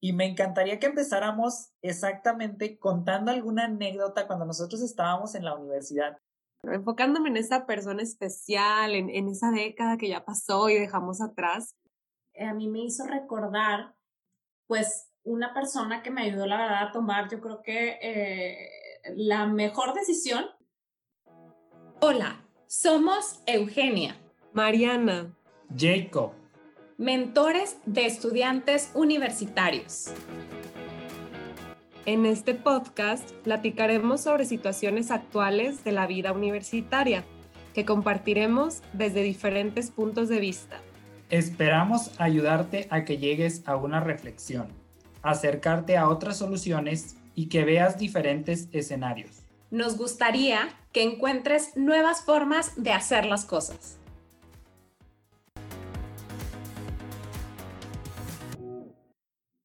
Y me encantaría que empezáramos exactamente contando alguna anécdota cuando nosotros estábamos en la universidad. Enfocándome en esa persona especial, en, en esa década que ya pasó y dejamos atrás. Eh, a mí me hizo recordar, pues, una persona que me ayudó, la verdad, a tomar, yo creo que eh, la mejor decisión. Hola, somos Eugenia, Mariana, Jacob, mentores de estudiantes universitarios. En este podcast platicaremos sobre situaciones actuales de la vida universitaria que compartiremos desde diferentes puntos de vista. Esperamos ayudarte a que llegues a una reflexión, acercarte a otras soluciones y que veas diferentes escenarios. Nos gustaría que encuentres nuevas formas de hacer las cosas.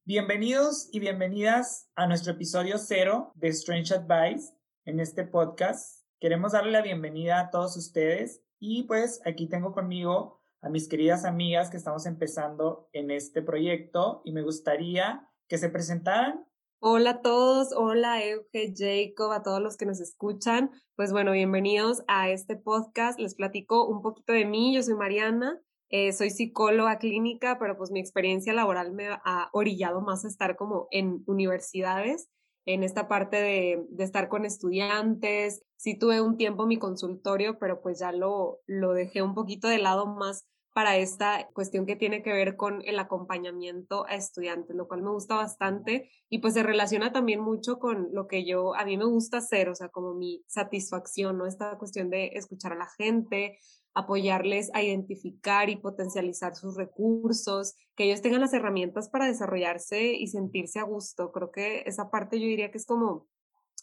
Bienvenidos y bienvenidas a nuestro episodio cero de Strange Advice en este podcast. Queremos darle la bienvenida a todos ustedes y pues aquí tengo conmigo a mis queridas amigas que estamos empezando en este proyecto y me gustaría que se presentaran. Hola a todos, hola Euge, Jacob, a todos los que nos escuchan. Pues bueno, bienvenidos a este podcast. Les platico un poquito de mí. Yo soy Mariana, eh, soy psicóloga clínica, pero pues mi experiencia laboral me ha orillado más a estar como en universidades, en esta parte de, de estar con estudiantes. Sí tuve un tiempo mi consultorio, pero pues ya lo, lo dejé un poquito de lado más para esta cuestión que tiene que ver con el acompañamiento a estudiantes, lo cual me gusta bastante y pues se relaciona también mucho con lo que yo, a mí me gusta hacer, o sea, como mi satisfacción, ¿no? Esta cuestión de escuchar a la gente, apoyarles a identificar y potencializar sus recursos, que ellos tengan las herramientas para desarrollarse y sentirse a gusto. Creo que esa parte yo diría que es como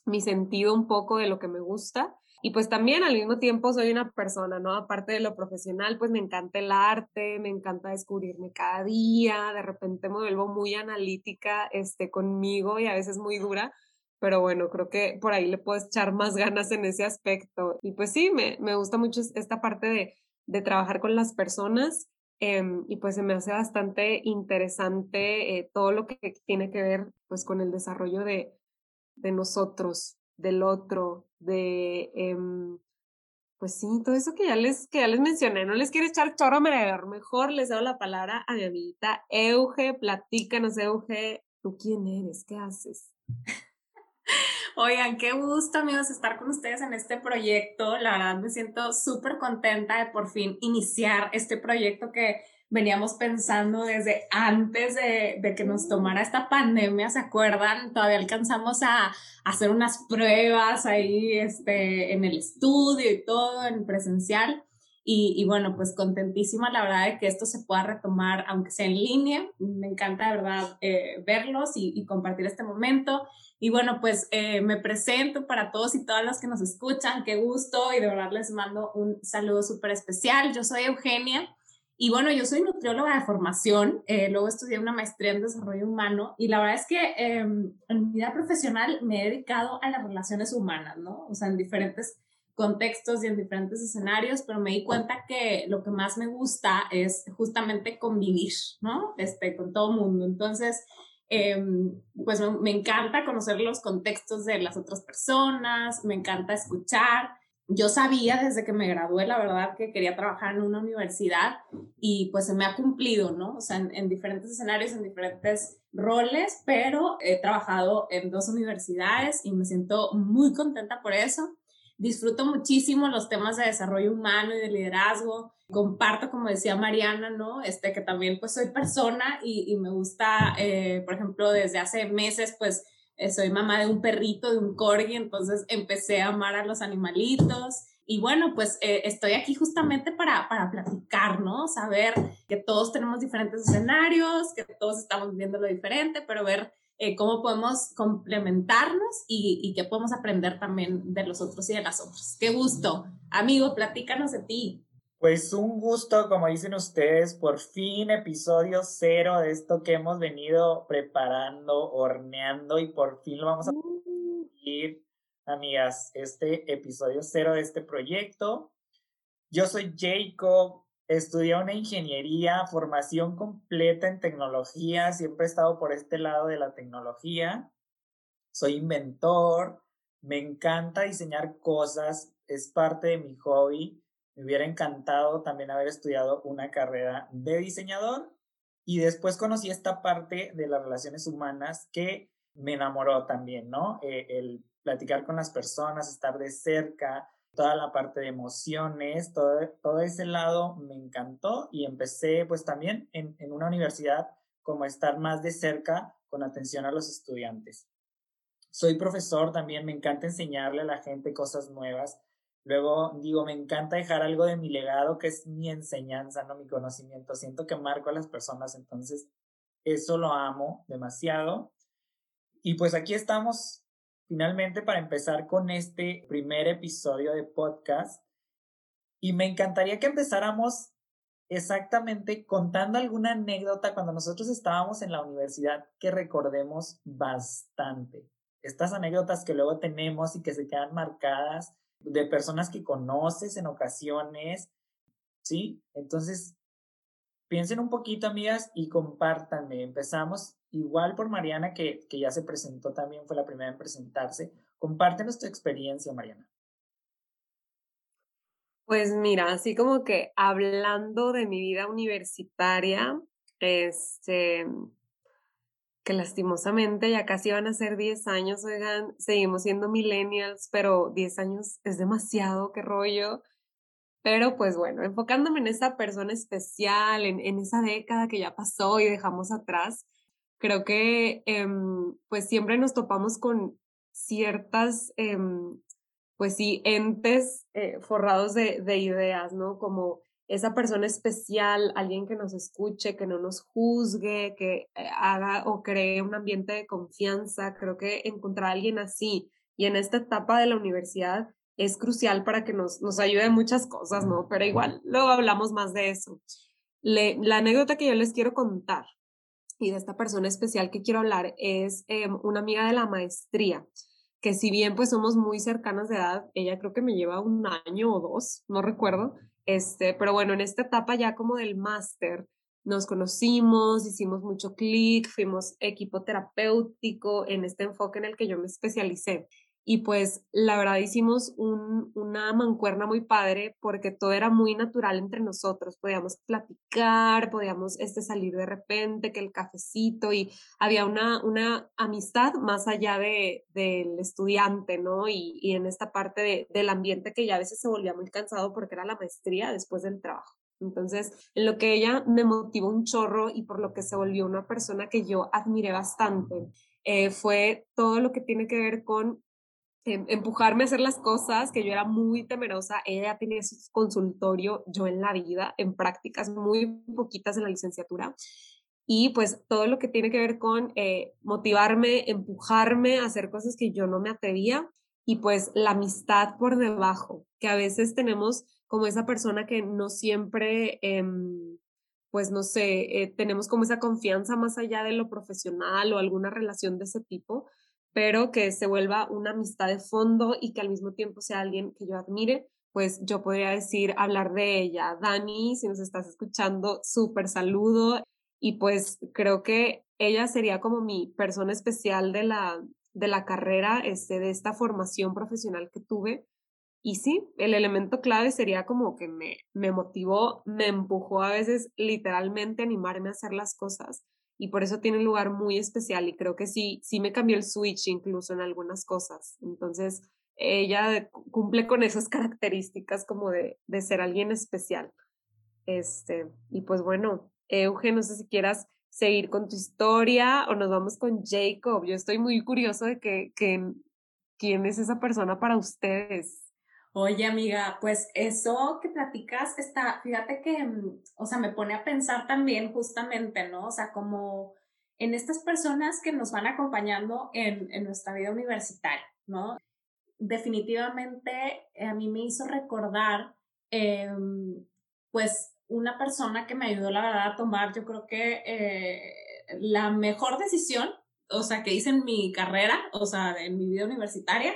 mi sentido un poco de lo que me gusta. Y pues también al mismo tiempo soy una persona, ¿no? Aparte de lo profesional, pues me encanta el arte, me encanta descubrirme cada día, de repente me vuelvo muy analítica este, conmigo y a veces muy dura, pero bueno, creo que por ahí le puedo echar más ganas en ese aspecto. Y pues sí, me, me gusta mucho esta parte de, de trabajar con las personas em, y pues se me hace bastante interesante eh, todo lo que tiene que ver pues con el desarrollo de, de nosotros, del otro, de... Em, pues sí, todo eso que ya les, que ya les mencioné, no les quiero echar chorro a mejor les doy la palabra a mi amiguita Euge, platícanos Euge, ¿tú quién eres? ¿Qué haces? Oigan, qué gusto amigos estar con ustedes en este proyecto. La verdad me siento súper contenta de por fin iniciar este proyecto que veníamos pensando desde antes de, que nos tomara esta pandemia, ¿se acuerdan? Todavía alcanzamos a, a, hacer unas pruebas ahí este, en el estudio y todo, en presencial. Y, y, bueno, pues contentísima la verdad de que esto se pueda retomar, aunque sea en línea. Me encanta de verdad eh, verlos y, y, compartir este momento. Y bueno, pues eh, me presento para todos y todas las que nos escuchan. Qué gusto y de verdad les mando un saludo súper especial. Yo soy Eugenia. Y bueno, yo soy nutrióloga de formación, eh, luego estudié una maestría en desarrollo humano y la verdad es que eh, en mi vida profesional me he dedicado a las relaciones humanas, ¿no? O sea, en diferentes contextos y en diferentes escenarios, pero me di cuenta que lo que más me gusta es justamente convivir, ¿no? Este, con todo mundo. Entonces, eh, pues me, me encanta conocer los contextos de las otras personas, me encanta escuchar. Yo sabía desde que me gradué, la verdad, que quería trabajar en una universidad y pues se me ha cumplido, ¿no? O sea, en, en diferentes escenarios, en diferentes roles, pero he trabajado en dos universidades y me siento muy contenta por eso disfruto muchísimo los temas de desarrollo humano y de liderazgo. Comparto, como decía Mariana, ¿no? Este, que también pues soy persona y, y me gusta, eh, por ejemplo, desde hace meses, pues eh, soy mamá de un perrito, de un corgi, entonces empecé a amar a los animalitos. Y bueno, pues eh, estoy aquí justamente para, para platicar, ¿no? Saber que todos tenemos diferentes escenarios, que todos estamos viendo lo diferente, pero ver eh, cómo podemos complementarnos y, y qué podemos aprender también de los otros y de las otras. Qué gusto. Amigo, platícanos de ti. Pues un gusto, como dicen ustedes, por fin episodio cero de esto que hemos venido preparando, horneando y por fin lo vamos a ir, amigas, este episodio cero de este proyecto. Yo soy Jacob, Estudié una ingeniería, formación completa en tecnología, siempre he estado por este lado de la tecnología. Soy inventor, me encanta diseñar cosas, es parte de mi hobby. Me hubiera encantado también haber estudiado una carrera de diseñador y después conocí esta parte de las relaciones humanas que me enamoró también, ¿no? Eh, el platicar con las personas, estar de cerca, toda la parte de emociones, todo, todo ese lado me encantó y empecé pues también en, en una universidad como estar más de cerca con atención a los estudiantes. Soy profesor también, me encanta enseñarle a la gente cosas nuevas. Luego digo, me encanta dejar algo de mi legado, que es mi enseñanza, no mi conocimiento. Siento que marco a las personas, entonces eso lo amo demasiado. Y pues aquí estamos finalmente para empezar con este primer episodio de podcast. Y me encantaría que empezáramos exactamente contando alguna anécdota cuando nosotros estábamos en la universidad que recordemos bastante. Estas anécdotas que luego tenemos y que se quedan marcadas de personas que conoces en ocasiones, ¿sí? Entonces, piensen un poquito, amigas, y compártanme. Empezamos igual por Mariana, que, que ya se presentó también, fue la primera en presentarse. Compártenos tu experiencia, Mariana. Pues mira, así como que hablando de mi vida universitaria, este, que lastimosamente ya casi van a ser 10 años, oigan, seguimos siendo millennials, pero 10 años es demasiado, qué rollo. Pero pues bueno, enfocándome en esa persona especial, en, en esa década que ya pasó y dejamos atrás, creo que em, pues siempre nos topamos con ciertas, em, pues sí, entes eh, forrados de, de ideas, ¿no? Como esa persona especial, alguien que nos escuche, que no nos juzgue, que eh, haga o cree un ambiente de confianza. Creo que encontrar a alguien así y en esta etapa de la universidad es crucial para que nos, nos ayude en muchas cosas, ¿no? Pero igual, luego hablamos más de eso. la anécdota que yo les quiero contar y de esta persona especial que quiero hablar es em, una amiga de la maestría, que si bien pues somos muy cercanas de edad, ella creo que me lleva un año o dos, no recuerdo, este, pero bueno, en esta etapa ya como del máster, nos conocimos, hicimos mucho clic, fuimos equipo terapéutico en este enfoque en el que yo me especialicé. Y pues la verdad hicimos un, una mancuerna muy padre porque todo era muy natural entre nosotros. Podíamos platicar, podíamos este, salir de repente, que el cafecito y había una, una amistad más allá de, del estudiante, ¿no? Y, y en esta parte de, del ambiente que ya a veces se volvía muy cansado porque era la maestría después del trabajo. Entonces, en lo que ella me motivó un chorro y por lo que se volvió una persona que yo admiré bastante, eh, fue todo lo que tiene que ver con empujarme a hacer las cosas, que yo era muy temerosa. Ella tenía su consultorio, yo en la vida, en prácticas muy poquitas en la licenciatura. Y pues todo lo que tiene que ver con eh, motivarme, empujarme a hacer cosas que yo no me atrevía. Y pues la amistad por debajo, que a veces tenemos como esa persona que no siempre, em, pues no sé, eh, tenemos como esa confianza más allá de lo profesional o alguna relación de ese tipo pero que se vuelva una amistad de fondo y que al mismo tiempo sea alguien que yo admire, pues yo podría decir, hablar de ella. Dani, si nos estás escuchando, súper saludo. Y pues creo que ella sería como mi persona especial de la, de la carrera, este, de esta formación profesional que tuve. Y sí, el elemento clave sería como que me, me motivó, me empujó a veces literalmente a animarme a hacer las cosas y por eso tiene un lugar muy especial y creo que sí, sí me cambió el switch incluso en algunas cosas. Entonces, ella cumple con esas características como de, de ser alguien especial. Este, y pues bueno, Euge, no sé si quieras seguir con tu historia o nos vamos con Jacob. Yo estoy muy curioso de que, que quién es esa persona para ustedes. Oye, amiga, pues eso que platicas está, fíjate que, mm, o sea, me pone a pensar también justamente, ¿no? O sea, como en estas personas que nos van acompañando en, en nuestra vida universitaria, ¿no? Definitivamente eh, a mí me hizo recordar, em, pues, una persona que me ayudó, la verdad, a tomar, yo creo que eh, la mejor decisión, o sea, que hice en mi carrera, o sea, en mi vida universitaria,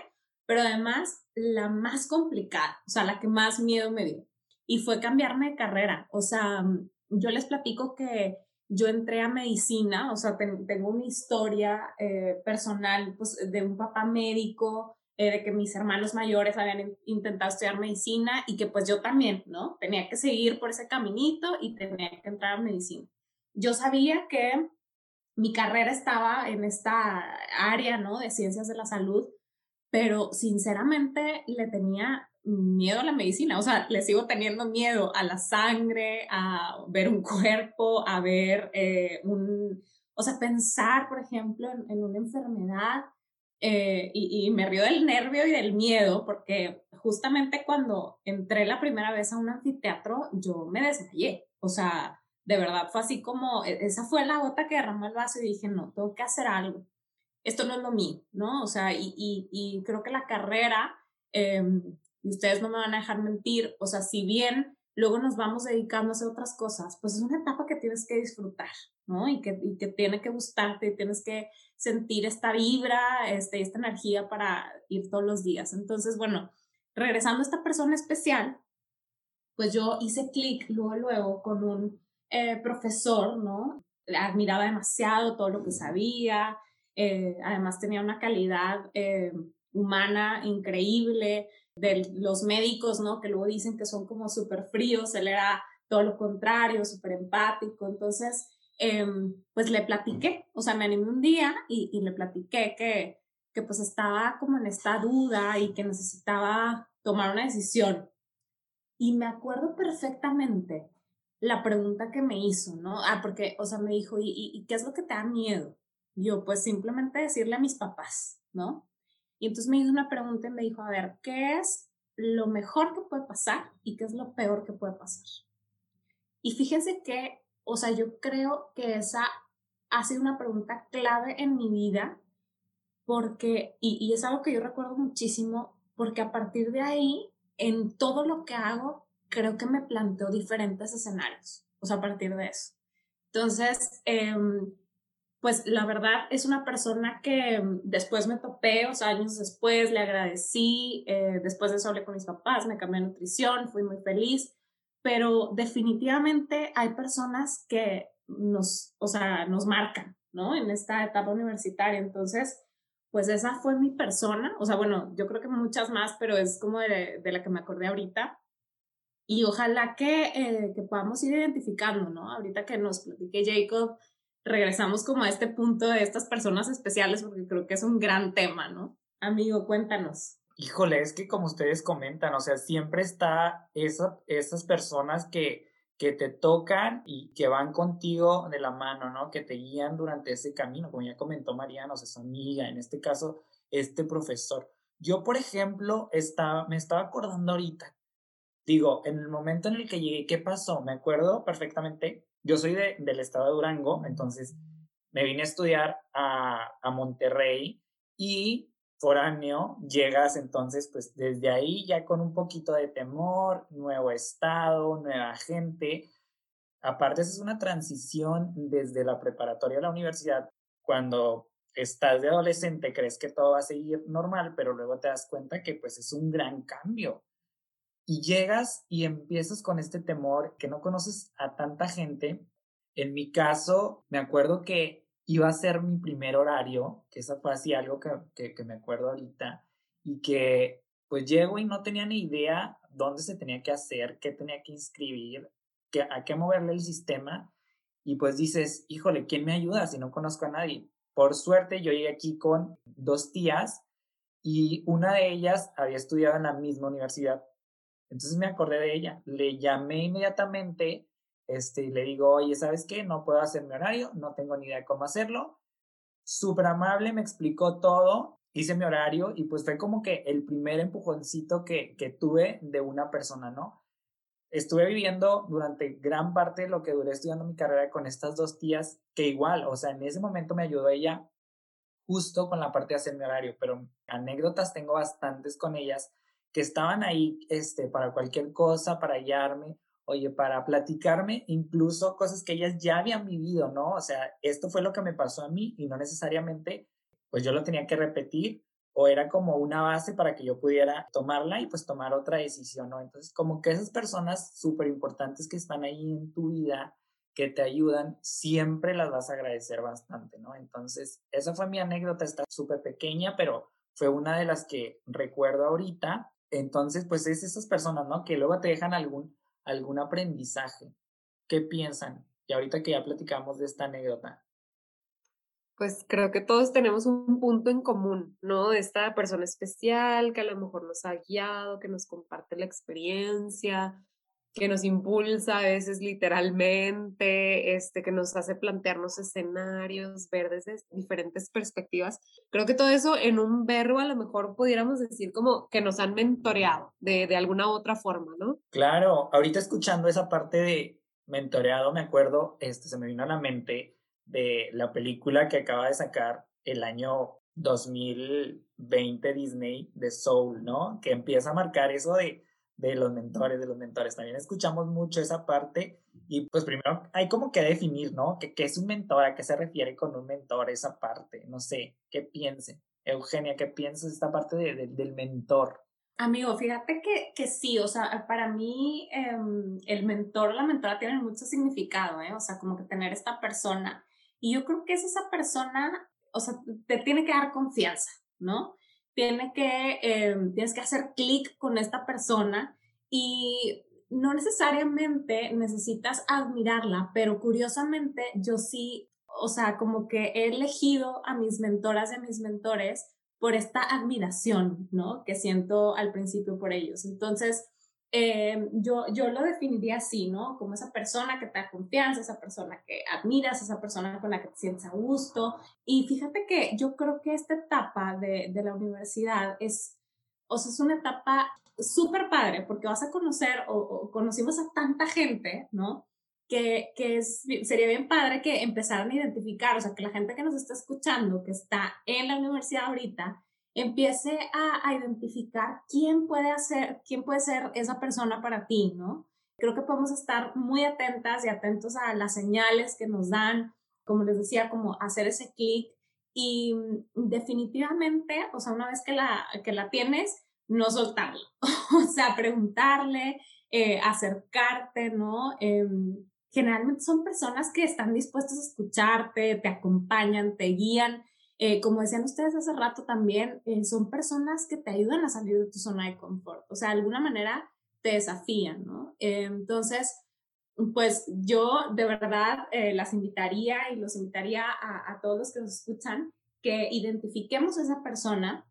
pero además la más complicada, o sea, la que más miedo me dio. y fue cambiarme de carrera. O sea, yo les platico que yo entré a medicina, o sea, tengo una historia eh, personal pues, de un papá médico, eh, de que mis hermanos mayores habían intentado estudiar medicina y que pues yo también, ¿no? Tenía que seguir por ese caminito y tenía que entrar a medicina. Yo sabía que mi carrera estaba en esta área, ¿no? De ciencias de la salud, pero sinceramente le tenía miedo a la medicina, o sea, le sigo teniendo miedo a la sangre, a ver un cuerpo, a ver eh, un, o sea, pensar, por ejemplo, en, una enfermedad eh, y, y, me río del nervio y del miedo porque justamente cuando entré la primera vez a un anfiteatro yo me desmayé, o sea, de verdad fue así como, e, esa fue la gota que derramó el vaso y dije, no, tengo que hacer algo. Esto no es lo mío, ¿no? O sea, y, y, y creo que la carrera, eh, y ustedes no me van a dejar mentir, o sea, si bien luego nos vamos dedicando a hacer otras cosas, pues es una etapa que tienes que disfrutar, ¿no? Y que, y que tiene que gustarte, tienes que sentir esta vibra, este, esta energía para ir todos los días. Entonces, bueno, regresando a esta persona especial, pues yo hice clic luego, luego con un eh, profesor, ¿no? Admiraba demasiado todo lo que sabía, eh, además tenía una calidad eh, humana increíble, de los médicos, ¿no? Que luego dicen que son como súper fríos, él era todo lo contrario, súper empático, entonces, em, pues le platiqué, o sea, me animé un día y, y le platiqué que, que pues estaba como en esta duda y que necesitaba tomar una decisión. Y me acuerdo perfectamente la pregunta que me hizo, ¿no? Ah, porque, o sea, me dijo, ¿y, y, qué es lo que te da miedo? Yo, pues simplemente decirle a mis papás, ¿no? Y entonces me hizo una pregunta y me dijo, a ver, ¿qué es lo mejor que puede pasar y qué es lo peor que puede pasar? Y fíjense que, o sea, yo creo que esa ha sido una pregunta clave en mi vida porque, y, y es algo que yo recuerdo muchísimo, porque a partir de ahí, en todo lo que hago, creo que me planteo diferentes escenarios, o sea, a partir de eso. Entonces, eh, pues la verdad es una persona que mm, después me topé, o sea, años después le agradecí, eh, después de eso hablé con mis papás, me cambié de nutrición, fui muy feliz, pero definitivamente hay personas que nos, o sea, nos marcan, ¿no? En esta etapa universitaria, entonces, pues esa fue mi persona, o sea, bueno, yo creo que muchas más, pero es como de, de la que me acordé ahorita. Y ojalá que, eh, que podamos ir identificando, ¿no? Ahorita que nos platique Jacob, regresamos como a este punto de estas personas especiales porque creo que es un gran tema, ¿no? Amigo, cuéntanos. Híjole, es que como ustedes comentan, o sea, siempre está esa, esas personas que, que te tocan y que van contigo de la mano, ¿no? Que te guían durante ese camino, como ya comentó Mariana, o sea, su amiga, en este caso, este profesor. Yo, por ejemplo, estaba, me estaba acordando ahorita, digo, en el momento en el que llegué, ¿qué pasó? Me acuerdo perfectamente yo soy de, del estado de Durango, entonces me vine a estudiar a, a Monterrey y foráneo, llegas entonces pues desde ahí ya con un poquito de temor, nuevo estado, nueva gente. Aparte, es una transición desde la preparatoria a la universidad, cuando estás de adolescente crees que todo va a seguir normal, pero luego te das cuenta que pues es un gran cambio y llegas y empiezas con este temor que no conoces a tanta gente. En mi caso, me acuerdo que iba a ser mi primer horario, que eso fue así algo que, que, me acuerdo ahorita, y que pues llego y no tenía ni idea dónde se tenía que hacer, qué tenía que inscribir, que, a qué moverle el sistema, y pues dices, híjole, ¿quién me ayuda si no conozco a nadie? Por suerte yo llegué aquí con dos tías y una de ellas había estudiado en la misma universidad entonces me acordé de ella, le llamé inmediatamente este, y le digo, oye, ¿sabes qué? No puedo hacer mi horario, no tengo ni idea de cómo hacerlo. Súper amable, me explicó todo, hice mi horario y pues fue como que el primer empujoncito que, que tuve de una persona, ¿no? Estuve viviendo durante gran parte de lo que duré estudiando mi carrera con estas dos tías que igual, o sea, en ese momento me ayudó ella justo con la parte de hacer mi horario, pero anécdotas tengo bastantes con ellas que estaban ahí este, para cualquier cosa, para hallarme, oye, para platicarme incluso cosas que ellas ya habían vivido, ¿no? O sea, esto fue lo que me pasó a mí y no necesariamente, pues yo lo tenía que repetir o era como una base para que yo pudiera tomarla y pues tomar otra decisión, ¿no? Entonces, como que esas personas súper importantes que están ahí en tu vida, que te ayudan, siempre las vas a agradecer bastante, ¿no? Entonces, esa fue mi anécdota, está súper pequeña, pero fue una de las que recuerdo ahorita. Entonces, pues es esas personas, ¿no? Que luego te dejan algún, algún aprendizaje. ¿Qué piensan? Y ahorita que ya platicamos de esta anécdota. Pues creo que todos tenemos un punto en común, ¿no? Esta persona especial que a lo mejor nos ha guiado, que nos comparte la experiencia, que nos impulsa a veces literalmente, este, que nos hace plantearnos escenarios, ver desde diferentes perspectivas. Creo que todo eso en un verbo a lo mejor pudiéramos decir como que nos han mentoreado de, de alguna otra forma, ¿no? Claro, ahorita escuchando esa parte de mentoreado, me acuerdo, este, se me vino a la mente de la película que acaba de sacar el año 2020 Disney de Soul, ¿no? Que empieza a marcar eso de de los mentores, de los mentores. También escuchamos mucho esa parte y pues primero hay como que definir, ¿no? ¿Qué, es un mentor? ¿A qué se refiere con un mentor esa parte? No sé, ¿qué piense? Eugenia, ¿qué piensas de esta parte del mentor? Amigo, fíjate que, que sí, o sea, para mí em, el mentor, la mentora tienen mucho significado, ¿eh? O sea, como que tener esta persona. Y yo creo que es esa persona, o sea, te tiene que dar confianza, ¿no? Tiene que, em, tienes que hacer clic con esta persona y no necesariamente necesitas admirarla, pero curiosamente yo sí, o sea, como que he elegido a mis mentoras y a mis mentores por esta admiración, ¿no? Que siento al principio por ellos. Entonces, eh, yo, yo lo definiría así, ¿no? Como esa persona que te da confianza, esa persona que admiras, esa persona con la que te sientes a gusto. Y fíjate que yo creo que esta etapa de, de la universidad es, o sea, es una etapa súper padre porque vas a conocer o, conocimos a tanta gente, ¿no? Que, que es, sería bien padre que empezaran a identificar, o sea, que la gente que nos está escuchando, que está en la universidad ahorita, empiece a, identificar quién puede hacer, quién puede ser esa persona para ti, ¿no? Creo que podemos estar muy atentas y atentos a las señales que nos dan, como les decía, como hacer ese clic y mm, definitivamente, o sea, una vez que la, que la tienes, no soltarlo, o sea, preguntarle, eh, acercarte, ¿no? Em, generalmente son personas que están dispuestas a escucharte, te acompañan, te guían eh, como decían ustedes hace rato también, eh, son personas que te ayudan a salir de tu zona de confort, o sea, de alguna manera te desafían, ¿no? Eh, entonces, pues yo de verdad las invitaría y los invitaría a, a todos los que nos escuchan que identifiquemos a esa persona,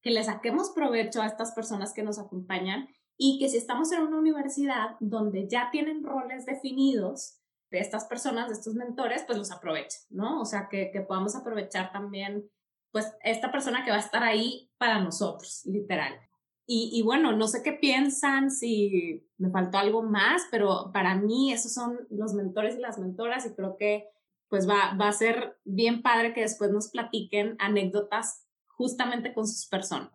que le saquemos provecho a estas personas que nos acompañan y que si estamos en una universidad donde ya tienen roles definidos, de estas personas, de estos mentores, pues los aprovechen, ¿no? O sea, que, que podamos aprovechar también, pues, esta persona que va a estar ahí para nosotros, literal. Y, y, bueno, no sé qué piensan, si me faltó algo más, pero para mí esos son los mentores y las mentoras y creo que pues va, va a ser bien padre que después nos platiquen anécdotas justamente con sus personas.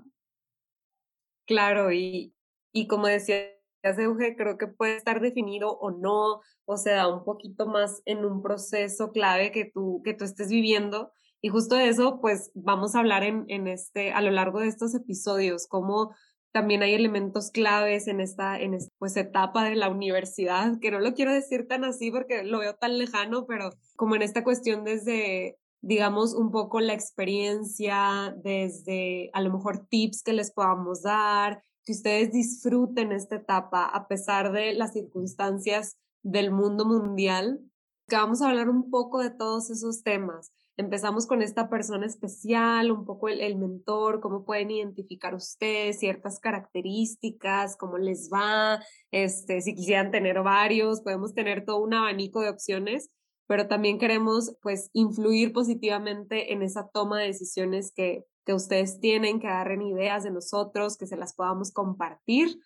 Claro, y, y como decía Euge, creo que puede estar definido o no, o sea, un poquito más en un proceso clave que tú, que tú estés viviendo. Y justo de eso, pues vamos a hablar en, en este, a lo largo de estos episodios, cómo también hay elementos claves en esta, en esta pues, etapa de la universidad, que no lo quiero decir tan así porque lo veo tan lejano, pero como en esta cuestión desde, digamos, un poco la experiencia, desde a lo mejor tips que les podamos dar, que ustedes disfruten esta etapa a pesar de las circunstancias del mundo mundial, que vamos a hablar un poco de todos esos temas. Empezamos con esta persona especial, un poco el, mentor, cómo pueden identificar ustedes ciertas características, cómo les va, este, si quisieran tener varios, podemos tener todo un abanico de opciones, pero también queremos pues influir positivamente en esa toma de decisiones que que ustedes tienen, que agarren ideas de nosotros, que se las podamos compartir.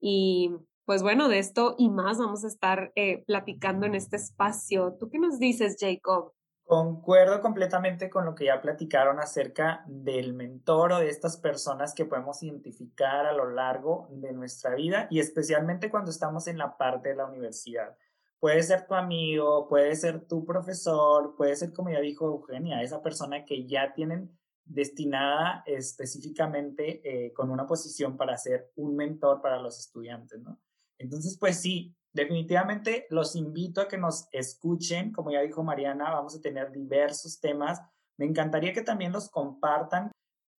Y pues bueno, de esto y más vamos a estar eh, platicando en este espacio. ¿Tú qué nos dices, Jacob? Concuerdo completamente con lo que ya platicaron acerca del mentor o de estas personas que podemos identificar a lo largo de nuestra vida y especialmente cuando estamos en la parte de la universidad. Puede ser tu amigo, puede ser tu profesor, puede ser, como ya dijo Eugenia, esa persona que ya tienen destinada específicamente eh, con una posición para ser un mentor para los estudiantes, ¿no? Entonces, pues sí, definitivamente los invito a que nos escuchen. Como ya dijo Mariana, vamos a tener diversos temas. Me encantaría que también los compartan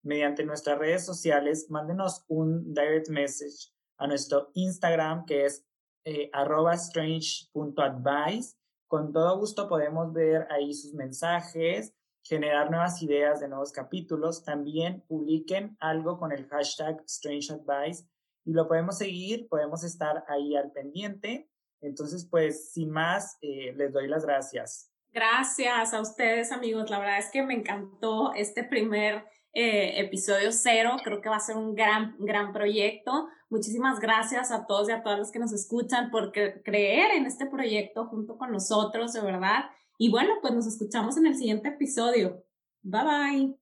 mediante nuestras redes sociales. Mándenos un direct message a nuestro Instagram que es eh, strange.advice. Con todo gusto podemos ver ahí sus mensajes, generar nuevas ideas de nuevos capítulos. También publiquen algo con el hashtag strangeadvice y lo podemos seguir, podemos estar ahí al pendiente. Entonces, pues, sin más, eh, les doy las gracias. Gracias a ustedes, amigos. La verdad es que me encantó este primer eh, episodio cero. Creo que va a ser un gran, gran proyecto. Muchísimas gracias a todos y a todas los que nos escuchan por creer en este proyecto junto con nosotros, de verdad. Y bueno, pues nos escuchamos en el siguiente episodio. Bye bye.